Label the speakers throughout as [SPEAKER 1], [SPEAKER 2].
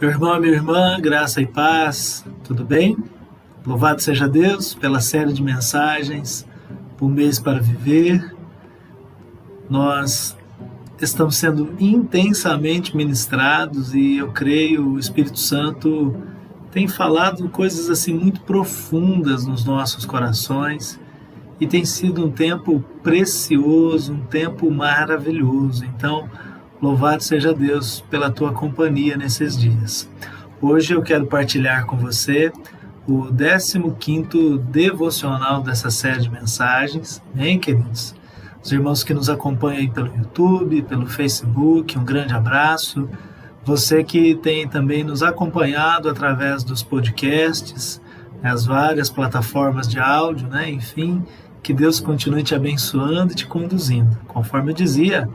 [SPEAKER 1] Meu irmão, minha irmã, graça e paz, tudo bem? Louvado seja Deus pela série de mensagens, por mês para viver. Nós estamos sendo intensamente ministrados e eu creio o Espírito Santo tem falado coisas assim muito profundas nos nossos corações e tem sido um tempo precioso, um tempo maravilhoso. Então, Louvado seja Deus pela tua companhia nesses dias. Hoje eu quero partilhar com você o 15 devocional dessa série de mensagens, hein, queridos? Os irmãos que nos acompanham aí pelo YouTube, pelo Facebook, um grande abraço. Você que tem também nos acompanhado através dos podcasts, as várias plataformas de áudio, né? Enfim, que Deus continue te abençoando e te conduzindo. Conforme eu dizia,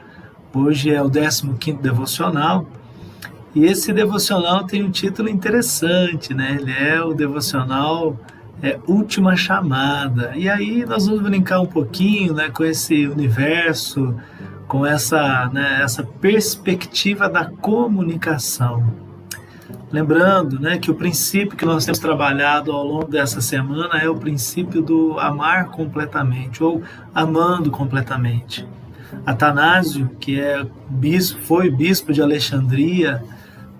[SPEAKER 1] Hoje é o 15 devocional. E esse devocional tem um título interessante, né? Ele é o devocional é, Última Chamada. E aí nós vamos brincar um pouquinho né, com esse universo, com essa, né, essa perspectiva da comunicação. Lembrando né, que o princípio que nós temos trabalhado ao longo dessa semana é o princípio do amar completamente, ou amando completamente. Atanásio, que é bispo, foi bispo de Alexandria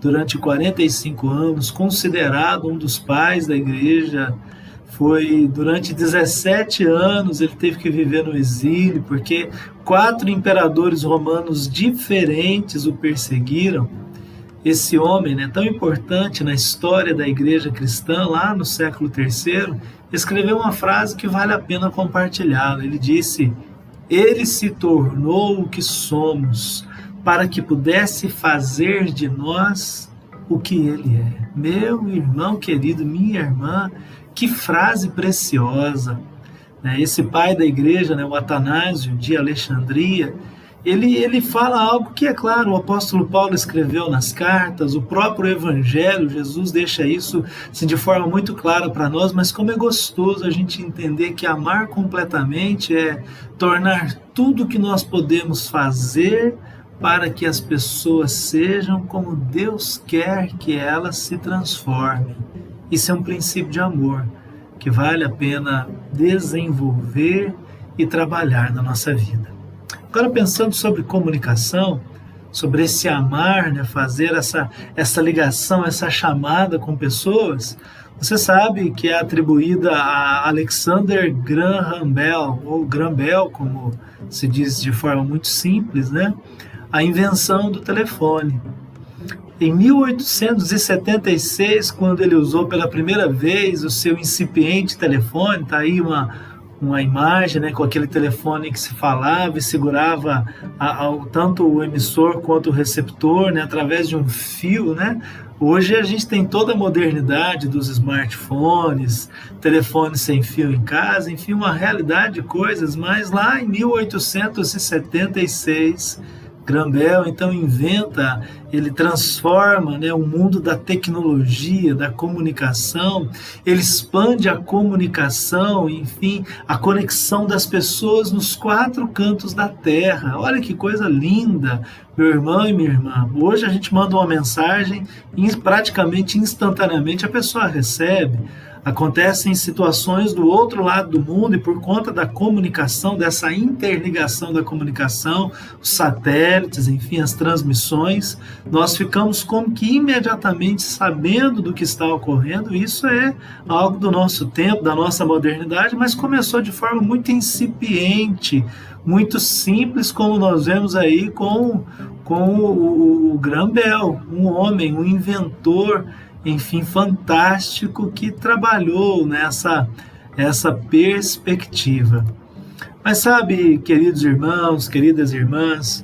[SPEAKER 1] durante 45 anos, considerado um dos pais da igreja, foi durante 17 anos ele teve que viver no exílio, porque quatro imperadores romanos diferentes o perseguiram. Esse homem, né, tão importante na história da igreja cristã, lá no século III, escreveu uma frase que vale a pena compartilhá-la. Ele disse: ele se tornou o que somos, para que pudesse fazer de nós o que ele é. Meu irmão querido, minha irmã, que frase preciosa. Né? Esse pai da igreja, né, o Atanásio de Alexandria, ele, ele fala algo que, é claro, o apóstolo Paulo escreveu nas cartas, o próprio Evangelho, Jesus deixa isso assim, de forma muito clara para nós, mas como é gostoso a gente entender que amar completamente é tornar tudo que nós podemos fazer para que as pessoas sejam como Deus quer que elas se transformem. Isso é um princípio de amor que vale a pena desenvolver e trabalhar na nossa vida. Agora, pensando sobre comunicação, sobre esse amar, né, fazer essa, essa ligação, essa chamada com pessoas, você sabe que é atribuída a Alexander Graham Bell, ou Graham Bell, como se diz de forma muito simples, né, a invenção do telefone. Em 1876, quando ele usou pela primeira vez o seu incipiente telefone, está aí uma, uma imagem, né, com aquele telefone que se falava e segurava a, a, tanto o emissor quanto o receptor, né, através de um fio, né? Hoje a gente tem toda a modernidade dos smartphones, telefones sem fio em casa, enfim, uma realidade de coisas, mas lá em 1876 Grambel então inventa, ele transforma né, o mundo da tecnologia, da comunicação, ele expande a comunicação, enfim, a conexão das pessoas nos quatro cantos da terra. Olha que coisa linda, meu irmão e minha irmã. Hoje a gente manda uma mensagem e praticamente instantaneamente a pessoa recebe acontecem situações do outro lado do mundo e por conta da comunicação, dessa interligação da comunicação, os satélites, enfim, as transmissões, nós ficamos como que imediatamente sabendo do que está ocorrendo. Isso é algo do nosso tempo, da nossa modernidade, mas começou de forma muito incipiente, muito simples, como nós vemos aí com, com o, o Graham Bell, um homem, um inventor enfim, fantástico que trabalhou nessa essa perspectiva. Mas sabe, queridos irmãos, queridas irmãs,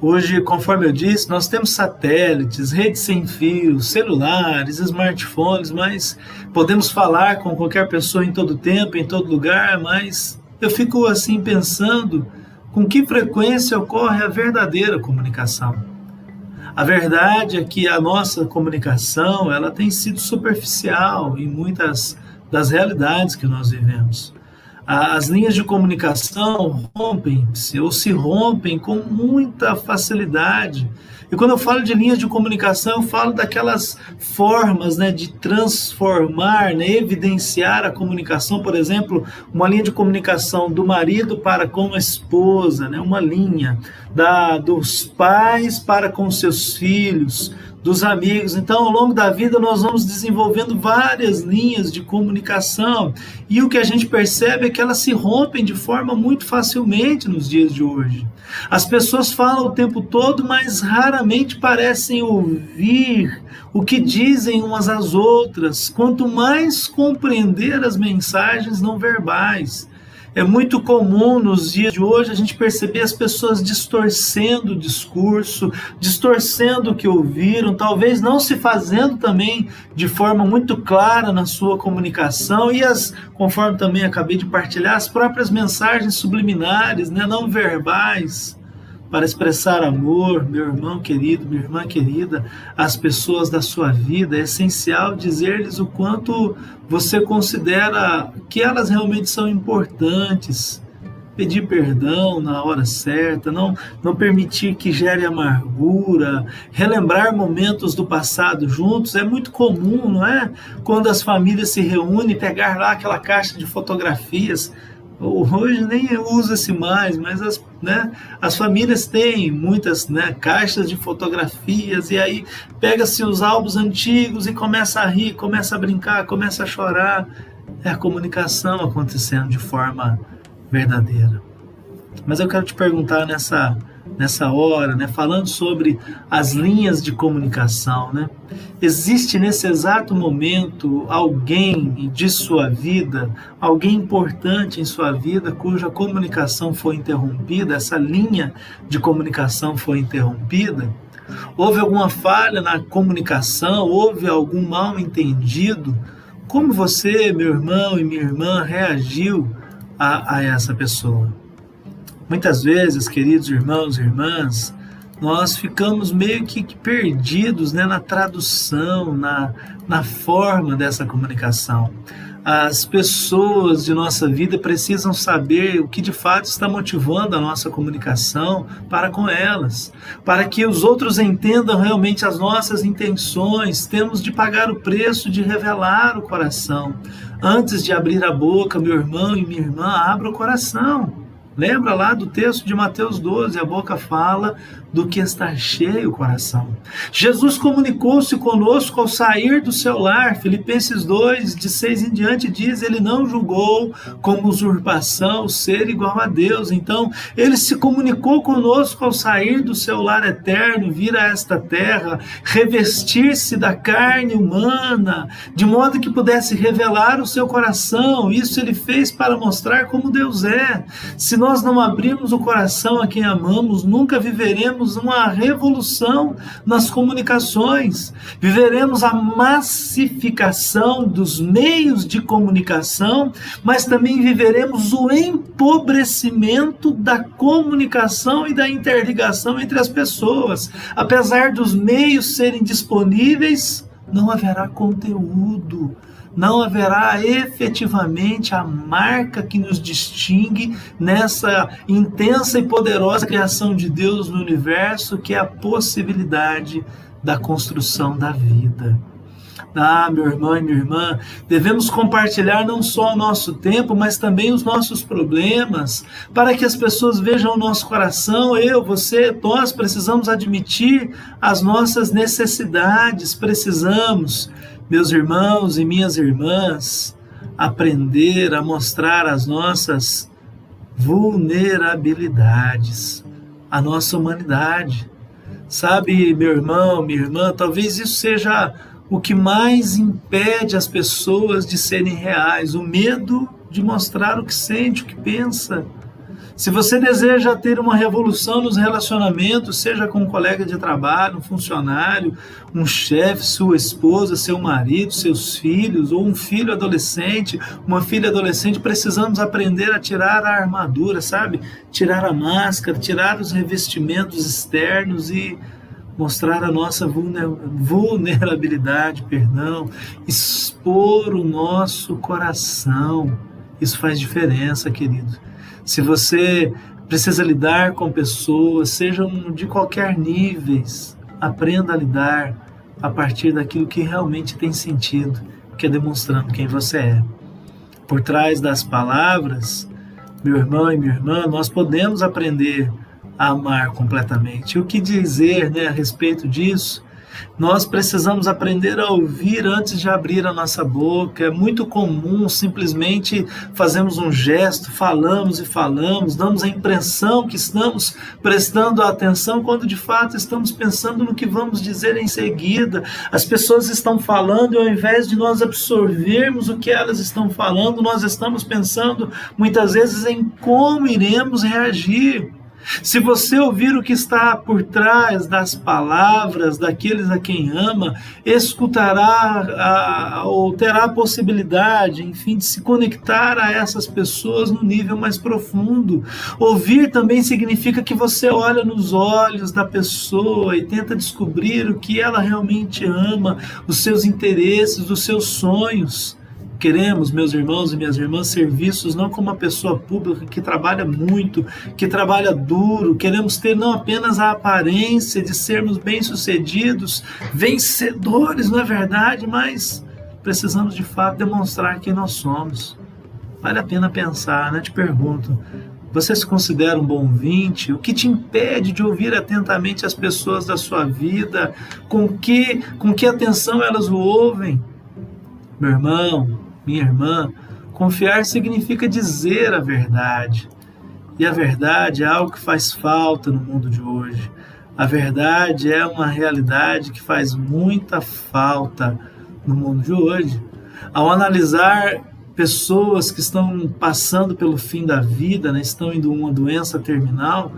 [SPEAKER 1] hoje, conforme eu disse, nós temos satélites, redes sem fio, celulares, smartphones, mas podemos falar com qualquer pessoa em todo tempo, em todo lugar, mas eu fico assim pensando com que frequência ocorre a verdadeira comunicação. A verdade é que a nossa comunicação ela tem sido superficial em muitas das realidades que nós vivemos. As linhas de comunicação rompem-se ou se rompem com muita facilidade. E quando eu falo de linhas de comunicação, eu falo daquelas formas né, de transformar, né, evidenciar a comunicação, por exemplo, uma linha de comunicação do marido para com a esposa, né, uma linha da, dos pais para com seus filhos, dos amigos. Então, ao longo da vida, nós vamos desenvolvendo várias linhas de comunicação e o que a gente percebe é que elas se rompem de forma muito facilmente nos dias de hoje. As pessoas falam o tempo todo, mas raramente parecem ouvir o que dizem umas às outras. Quanto mais compreender as mensagens não verbais, é muito comum nos dias de hoje a gente perceber as pessoas distorcendo o discurso, distorcendo o que ouviram, talvez não se fazendo também de forma muito clara na sua comunicação e as, conforme também acabei de partilhar, as próprias mensagens subliminares, né, não verbais para expressar amor, meu irmão querido, minha irmã querida, às pessoas da sua vida, é essencial dizer-lhes o quanto você considera que elas realmente são importantes. Pedir perdão na hora certa, não, não permitir que gere amargura, relembrar momentos do passado juntos. É muito comum, não é? Quando as famílias se reúnem, pegar lá aquela caixa de fotografias Hoje nem usa-se mais, mas as, né, as famílias têm muitas né, caixas de fotografias e aí pega-se os álbuns antigos e começa a rir, começa a brincar, começa a chorar. É a comunicação acontecendo de forma verdadeira. Mas eu quero te perguntar nessa nessa hora, né, falando sobre as linhas de comunicação, né? Existe nesse exato momento alguém de sua vida, alguém importante em sua vida cuja comunicação foi interrompida, essa linha de comunicação foi interrompida? Houve alguma falha na comunicação? Houve algum mal entendido? Como você, meu irmão e minha irmã, reagiu a, a essa pessoa? Muitas vezes, queridos irmãos e irmãs, nós ficamos meio que perdidos né, na tradução, na, na forma dessa comunicação. As pessoas de nossa vida precisam saber o que de fato está motivando a nossa comunicação para com elas, para que os outros entendam realmente as nossas intenções. Temos de pagar o preço de revelar o coração. Antes de abrir a boca, meu irmão e minha irmã, abra o coração. Lembra lá do texto de Mateus 12, a boca fala do que está cheio o coração. Jesus comunicou-se conosco ao sair do seu lar. Filipenses 2, de 6 em diante, diz: Ele não julgou como usurpação ser igual a Deus. Então, ele se comunicou conosco ao sair do seu lar eterno, vir a esta terra, revestir-se da carne humana, de modo que pudesse revelar o seu coração. Isso ele fez para mostrar como Deus é. Se nós não abrirmos o coração a quem amamos, nunca viveremos uma revolução nas comunicações, viveremos a massificação dos meios de comunicação, mas também viveremos o empobrecimento da comunicação e da interligação entre as pessoas. Apesar dos meios serem disponíveis, não haverá conteúdo não haverá efetivamente a marca que nos distingue nessa intensa e poderosa criação de Deus no universo, que é a possibilidade da construção da vida. Ah, meu irmão e minha irmã, devemos compartilhar não só o nosso tempo, mas também os nossos problemas, para que as pessoas vejam o nosso coração. Eu, você, nós precisamos admitir as nossas necessidades, precisamos meus irmãos e minhas irmãs, aprender a mostrar as nossas vulnerabilidades, a nossa humanidade. Sabe, meu irmão, minha irmã, talvez isso seja o que mais impede as pessoas de serem reais, o medo de mostrar o que sente, o que pensa. Se você deseja ter uma revolução nos relacionamentos, seja com um colega de trabalho, um funcionário, um chefe, sua esposa, seu marido, seus filhos, ou um filho adolescente, uma filha adolescente, precisamos aprender a tirar a armadura, sabe? Tirar a máscara, tirar os revestimentos externos e mostrar a nossa vulnerabilidade, perdão, expor o nosso coração Isso faz diferença, querido. Se você precisa lidar com pessoas, sejam de qualquer níveis, aprenda a lidar a partir daquilo que realmente tem sentido, que é demonstrando quem você é. Por trás das palavras, meu irmão e minha irmã, nós podemos aprender amar completamente. E o que dizer né, a respeito disso? Nós precisamos aprender a ouvir antes de abrir a nossa boca. É muito comum simplesmente fazemos um gesto, falamos e falamos, damos a impressão que estamos prestando atenção quando de fato estamos pensando no que vamos dizer em seguida. As pessoas estão falando e ao invés de nós absorvermos o que elas estão falando, nós estamos pensando muitas vezes em como iremos reagir. Se você ouvir o que está por trás das palavras daqueles a quem ama, escutará a, ou terá a possibilidade, enfim, de se conectar a essas pessoas no nível mais profundo. Ouvir também significa que você olha nos olhos da pessoa e tenta descobrir o que ela realmente ama, os seus interesses, os seus sonhos. Queremos, meus irmãos e minhas irmãs, serviços não como uma pessoa pública que trabalha muito, que trabalha duro. Queremos ter não apenas a aparência de sermos bem-sucedidos, vencedores, não é verdade, mas precisamos de fato demonstrar quem nós somos. Vale a pena pensar, né? Te pergunto, você se considera um bom ouvinte? O que te impede de ouvir atentamente as pessoas da sua vida? Com que, com que atenção elas o ouvem? Meu irmão, minha irmã, confiar significa dizer a verdade. E a verdade é algo que faz falta no mundo de hoje. A verdade é uma realidade que faz muita falta no mundo de hoje. Ao analisar pessoas que estão passando pelo fim da vida, né, estão indo uma doença terminal,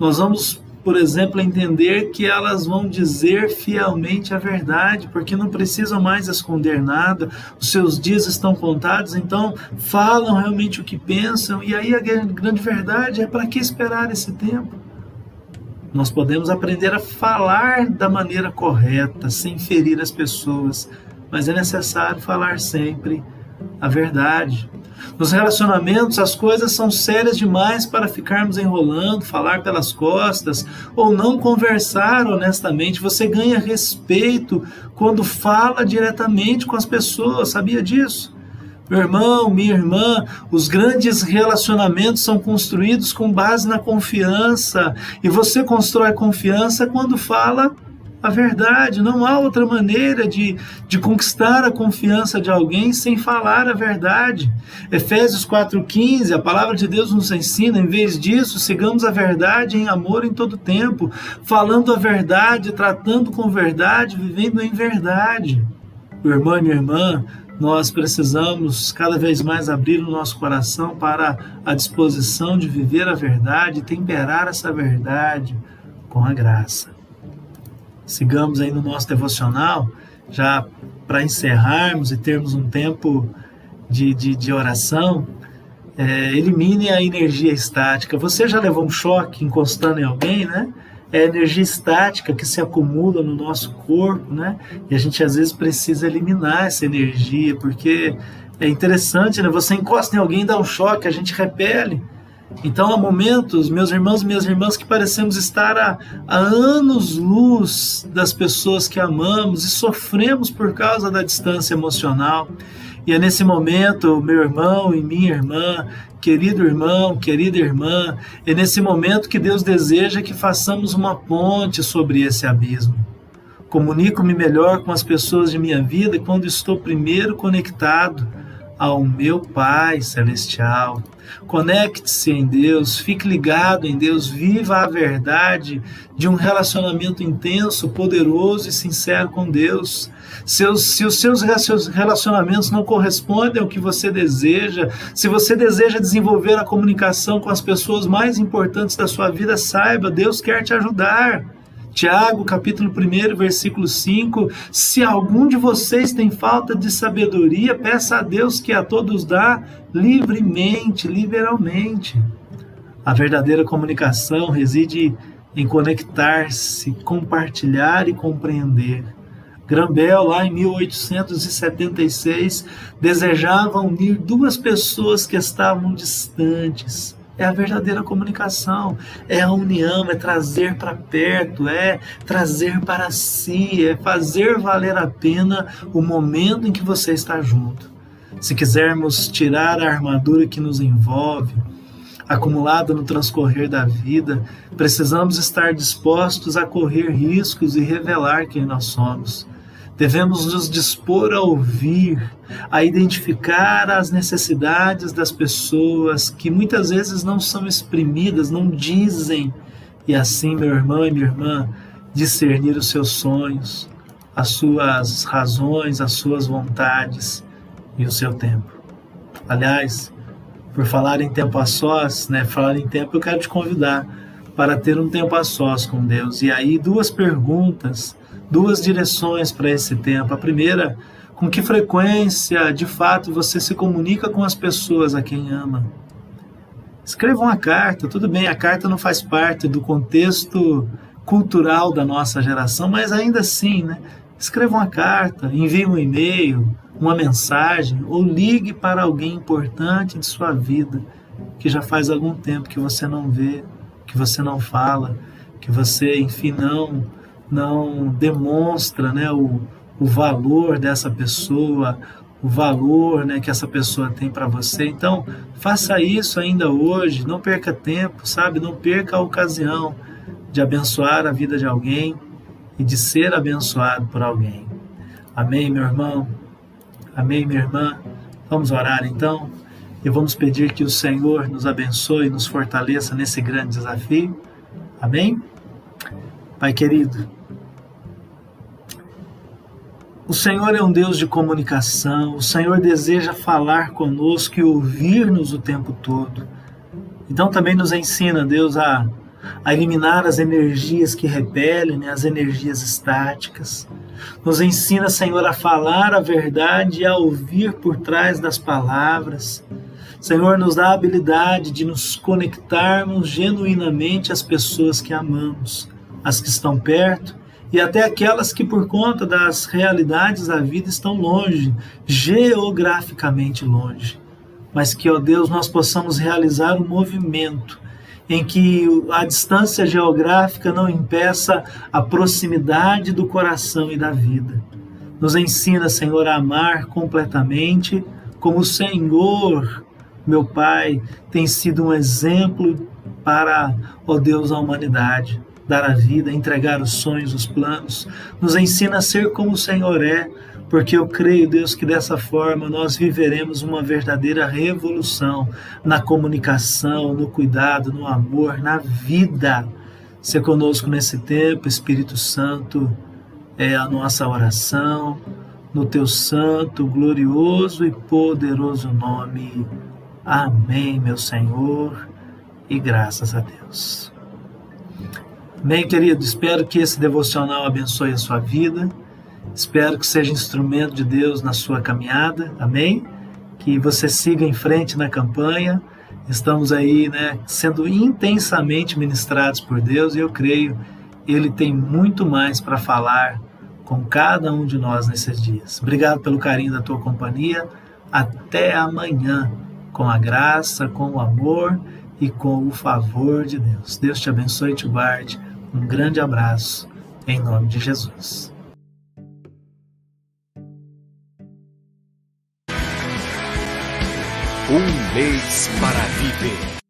[SPEAKER 1] nós vamos por exemplo, entender que elas vão dizer fielmente a verdade, porque não precisam mais esconder nada, os seus dias estão contados, então falam realmente o que pensam, e aí a grande verdade é para que esperar esse tempo? Nós podemos aprender a falar da maneira correta, sem ferir as pessoas, mas é necessário falar sempre a verdade. Nos relacionamentos, as coisas são sérias demais para ficarmos enrolando, falar pelas costas ou não conversar honestamente. Você ganha respeito quando fala diretamente com as pessoas, sabia disso? Meu irmão, minha irmã, os grandes relacionamentos são construídos com base na confiança. E você constrói confiança quando fala a verdade. Não há outra maneira de, de conquistar a confiança de alguém sem falar a verdade. Efésios 4,15, a palavra de Deus nos ensina, em vez disso, sigamos a verdade em amor em todo tempo, falando a verdade, tratando com verdade, vivendo em verdade. Meu irmão e minha irmã, nós precisamos cada vez mais abrir o nosso coração para a disposição de viver a verdade temperar essa verdade com a graça sigamos aí no nosso devocional, já para encerrarmos e termos um tempo de, de, de oração, é, elimine a energia estática. Você já levou um choque encostando em alguém, né? É a energia estática que se acumula no nosso corpo, né? E a gente às vezes precisa eliminar essa energia, porque é interessante, né? Você encosta em alguém, dá um choque, a gente repele. Então, há momentos, meus irmãos e minhas irmãs, que parecemos estar a, a anos-luz das pessoas que amamos e sofremos por causa da distância emocional. E é nesse momento, meu irmão e minha irmã, querido irmão, querida irmã, é nesse momento que Deus deseja que façamos uma ponte sobre esse abismo. Comunico-me melhor com as pessoas de minha vida quando estou primeiro conectado ao meu Pai Celestial. Conecte-se em Deus, fique ligado em Deus, viva a verdade de um relacionamento intenso, poderoso e sincero com Deus. Seus, se os seus relacionamentos não correspondem ao que você deseja, se você deseja desenvolver a comunicação com as pessoas mais importantes da sua vida, saiba, Deus quer te ajudar. Tiago, capítulo 1, versículo 5: Se algum de vocês tem falta de sabedoria, peça a Deus que a todos dá livremente, liberalmente. A verdadeira comunicação reside em conectar-se, compartilhar e compreender. Grambel, lá em 1876, desejava unir duas pessoas que estavam distantes. É a verdadeira comunicação, é a união, é trazer para perto, é trazer para si, é fazer valer a pena o momento em que você está junto. Se quisermos tirar a armadura que nos envolve, acumulada no transcorrer da vida, precisamos estar dispostos a correr riscos e revelar quem nós somos. Devemos nos dispor a ouvir, a identificar as necessidades das pessoas que muitas vezes não são exprimidas, não dizem, e assim, meu irmão e minha irmã, discernir os seus sonhos, as suas razões, as suas vontades e o seu tempo. Aliás, por falar em tempo a sós, né, falar em tempo, eu quero te convidar para ter um tempo a sós com Deus. E aí, duas perguntas duas direções para esse tempo. A primeira, com que frequência de fato você se comunica com as pessoas a quem ama? Escreva uma carta, tudo bem, a carta não faz parte do contexto cultural da nossa geração, mas ainda assim, né? Escreva uma carta, envie um e-mail, uma mensagem ou ligue para alguém importante de sua vida que já faz algum tempo que você não vê, que você não fala, que você, enfim, não não demonstra né, o, o valor dessa pessoa, o valor né, que essa pessoa tem para você. Então, faça isso ainda hoje, não perca tempo, sabe? Não perca a ocasião de abençoar a vida de alguém e de ser abençoado por alguém. Amém, meu irmão? Amém, minha irmã? Vamos orar então e vamos pedir que o Senhor nos abençoe e nos fortaleça nesse grande desafio. Amém? Pai querido, o Senhor é um Deus de comunicação, o Senhor deseja falar conosco e ouvir-nos o tempo todo. Então também nos ensina, Deus, a, a eliminar as energias que repelem, né, as energias estáticas. Nos ensina, Senhor, a falar a verdade e a ouvir por trás das palavras. Senhor, nos dá a habilidade de nos conectarmos genuinamente às pessoas que amamos, as que estão perto e até aquelas que, por conta das realidades da vida, estão longe, geograficamente longe. Mas que, ó Deus, nós possamos realizar um movimento em que a distância geográfica não impeça a proximidade do coração e da vida. Nos ensina, Senhor, a amar completamente, como o Senhor, meu Pai, tem sido um exemplo para, ó Deus, a humanidade dar a vida, entregar os sonhos, os planos. Nos ensina a ser como o Senhor é, porque eu creio, Deus, que dessa forma nós viveremos uma verdadeira revolução na comunicação, no cuidado, no amor, na vida. Se conosco nesse tempo, Espírito Santo, é a nossa oração, no teu santo, glorioso e poderoso nome. Amém, meu Senhor, e graças a Deus. Bem, querido, espero que esse devocional abençoe a sua vida. Espero que seja instrumento de Deus na sua caminhada. Amém? Que você siga em frente na campanha. Estamos aí, né, sendo intensamente ministrados por Deus e eu creio ele tem muito mais para falar com cada um de nós nesses dias. Obrigado pelo carinho da tua companhia. Até amanhã, com a graça, com o amor e com o favor de Deus. Deus te abençoe e te guarde. Um grande abraço, em nome de Jesus.
[SPEAKER 2] Um mês para viver.